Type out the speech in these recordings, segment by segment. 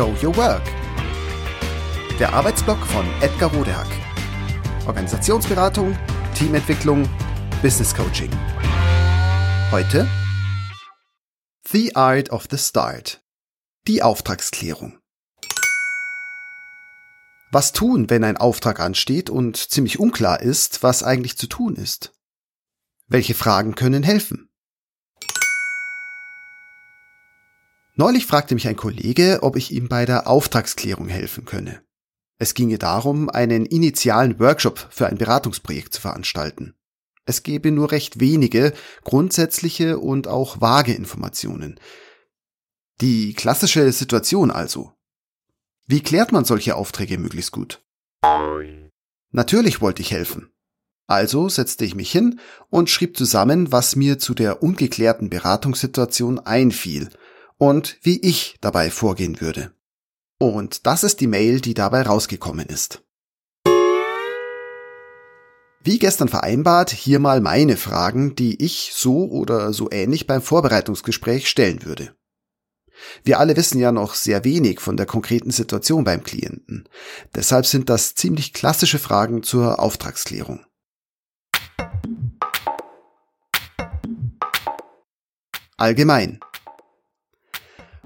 Show Your Work. Der Arbeitsblock von Edgar Rodehack. Organisationsberatung, Teamentwicklung, Business Coaching. Heute The Art of the Start. Die Auftragsklärung. Was tun, wenn ein Auftrag ansteht und ziemlich unklar ist, was eigentlich zu tun ist? Welche Fragen können helfen? Neulich fragte mich ein Kollege, ob ich ihm bei der Auftragsklärung helfen könne. Es ginge darum, einen initialen Workshop für ein Beratungsprojekt zu veranstalten. Es gebe nur recht wenige grundsätzliche und auch vage Informationen. Die klassische Situation also. Wie klärt man solche Aufträge möglichst gut? Natürlich wollte ich helfen. Also setzte ich mich hin und schrieb zusammen, was mir zu der ungeklärten Beratungssituation einfiel und wie ich dabei vorgehen würde. Und das ist die Mail, die dabei rausgekommen ist. Wie gestern vereinbart, hier mal meine Fragen, die ich so oder so ähnlich beim Vorbereitungsgespräch stellen würde. Wir alle wissen ja noch sehr wenig von der konkreten Situation beim Klienten. Deshalb sind das ziemlich klassische Fragen zur Auftragsklärung. Allgemein.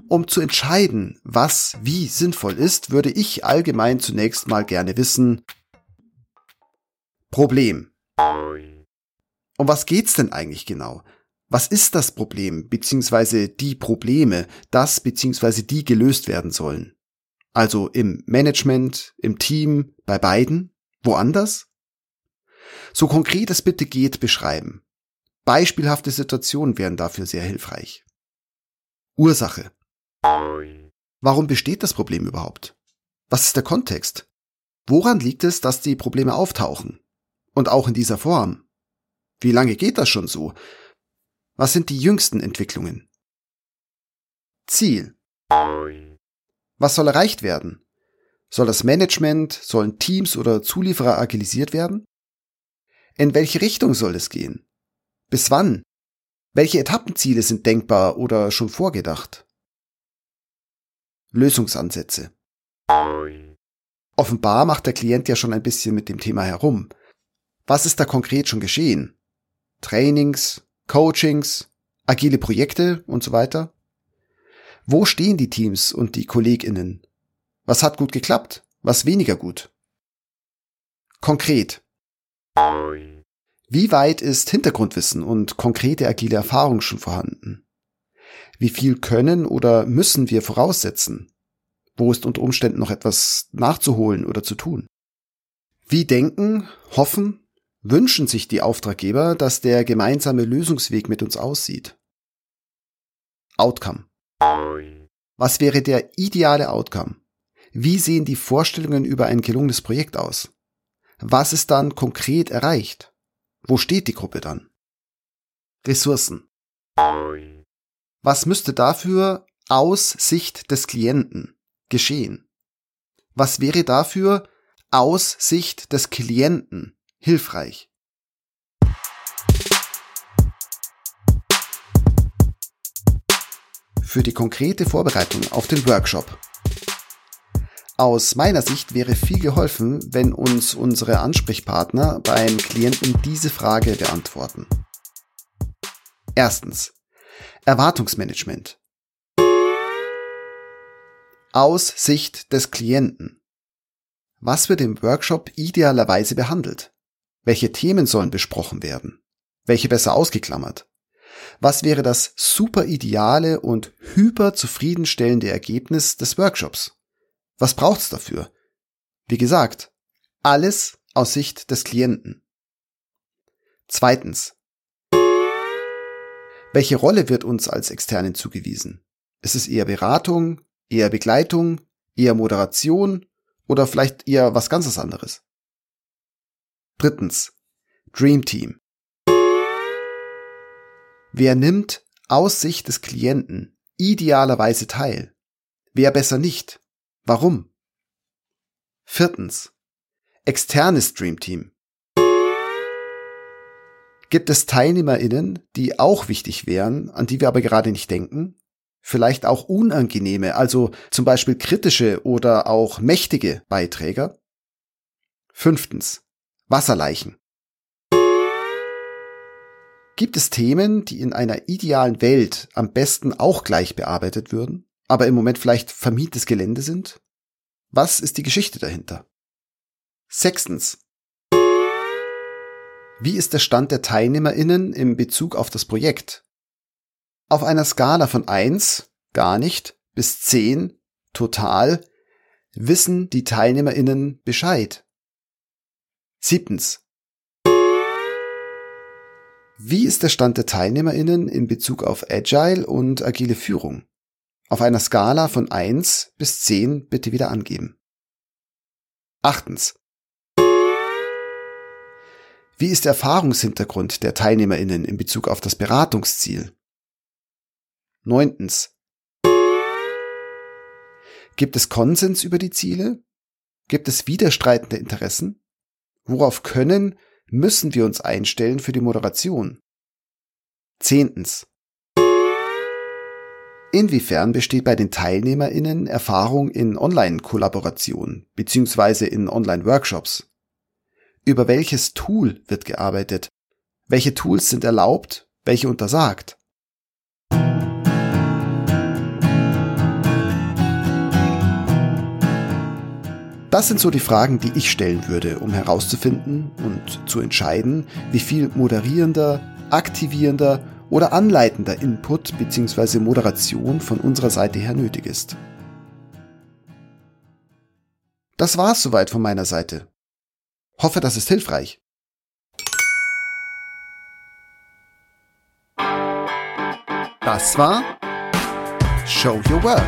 Um zu entscheiden, was wie sinnvoll ist, würde ich allgemein zunächst mal gerne wissen, Problem. Um was geht's denn eigentlich genau? Was ist das Problem beziehungsweise die Probleme, das beziehungsweise die gelöst werden sollen? Also im Management, im Team, bei beiden, woanders? So konkret es bitte geht, beschreiben. Beispielhafte Situationen wären dafür sehr hilfreich. Ursache. Warum besteht das Problem überhaupt? Was ist der Kontext? Woran liegt es, dass die Probleme auftauchen? Und auch in dieser Form? Wie lange geht das schon so? Was sind die jüngsten Entwicklungen? Ziel. Was soll erreicht werden? Soll das Management, sollen Teams oder Zulieferer agilisiert werden? In welche Richtung soll es gehen? Bis wann? Welche Etappenziele sind denkbar oder schon vorgedacht? Lösungsansätze. Offenbar macht der Klient ja schon ein bisschen mit dem Thema herum. Was ist da konkret schon geschehen? Trainings, Coachings, agile Projekte und so weiter? Wo stehen die Teams und die Kolleginnen? Was hat gut geklappt? Was weniger gut? Konkret. Wie weit ist Hintergrundwissen und konkrete agile Erfahrung schon vorhanden? Wie viel können oder müssen wir voraussetzen? Wo ist unter Umständen noch etwas nachzuholen oder zu tun? Wie denken, hoffen, wünschen sich die Auftraggeber, dass der gemeinsame Lösungsweg mit uns aussieht? Outcome. Was wäre der ideale Outcome? Wie sehen die Vorstellungen über ein gelungenes Projekt aus? Was ist dann konkret erreicht? Wo steht die Gruppe dann? Ressourcen. Was müsste dafür aus Sicht des Klienten geschehen? Was wäre dafür aus Sicht des Klienten hilfreich? Für die konkrete Vorbereitung auf den Workshop. Aus meiner Sicht wäre viel geholfen, wenn uns unsere Ansprechpartner beim Klienten diese Frage beantworten. Erstens. Erwartungsmanagement. Aus Sicht des Klienten. Was wird im Workshop idealerweise behandelt? Welche Themen sollen besprochen werden? Welche besser ausgeklammert? Was wäre das super ideale und hyper zufriedenstellende Ergebnis des Workshops? Was braucht's dafür? Wie gesagt, alles aus Sicht des Klienten. Zweitens. Welche Rolle wird uns als Externen zugewiesen? Ist es eher Beratung, eher Begleitung, eher Moderation oder vielleicht eher was ganzes anderes? Drittens. Dream Team. Wer nimmt aus Sicht des Klienten idealerweise teil? Wer besser nicht? Warum? Viertens. Externes Dream Team. Gibt es TeilnehmerInnen, die auch wichtig wären, an die wir aber gerade nicht denken? vielleicht auch unangenehme, also zum Beispiel kritische oder auch mächtige Beiträger. Fünftens. Wasserleichen. Gibt es Themen, die in einer idealen Welt am besten auch gleich bearbeitet würden, aber im Moment vielleicht vermietetes Gelände sind? Was ist die Geschichte dahinter? Sechstens. Wie ist der Stand der TeilnehmerInnen im Bezug auf das Projekt? Auf einer Skala von eins gar nicht, bis zehn total, wissen die TeilnehmerInnen Bescheid. Siebtens. Wie ist der Stand der TeilnehmerInnen in Bezug auf Agile und agile Führung? Auf einer Skala von eins bis zehn bitte wieder angeben. Achtens. Wie ist der Erfahrungshintergrund der TeilnehmerInnen in Bezug auf das Beratungsziel? Neuntens. Gibt es Konsens über die Ziele? Gibt es widerstreitende Interessen? Worauf können, müssen wir uns einstellen für die Moderation? Zehntens. Inwiefern besteht bei den TeilnehmerInnen Erfahrung in Online-Kollaboration bzw. in Online-Workshops? Über welches Tool wird gearbeitet? Welche Tools sind erlaubt? Welche untersagt? Das sind so die Fragen, die ich stellen würde, um herauszufinden und zu entscheiden, wie viel moderierender, aktivierender oder anleitender Input bzw. Moderation von unserer Seite her nötig ist. Das war's soweit von meiner Seite. Hoffe, das ist hilfreich. Das war Show Your Work.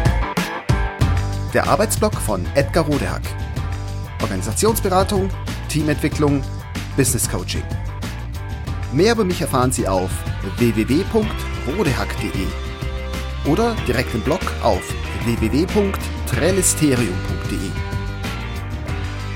Der Arbeitsblock von Edgar Rodehack. Organisationsberatung, Teamentwicklung, Business Coaching. Mehr über mich erfahren Sie auf www.rodehack.de oder direkt im Blog auf www.trellisterium.de.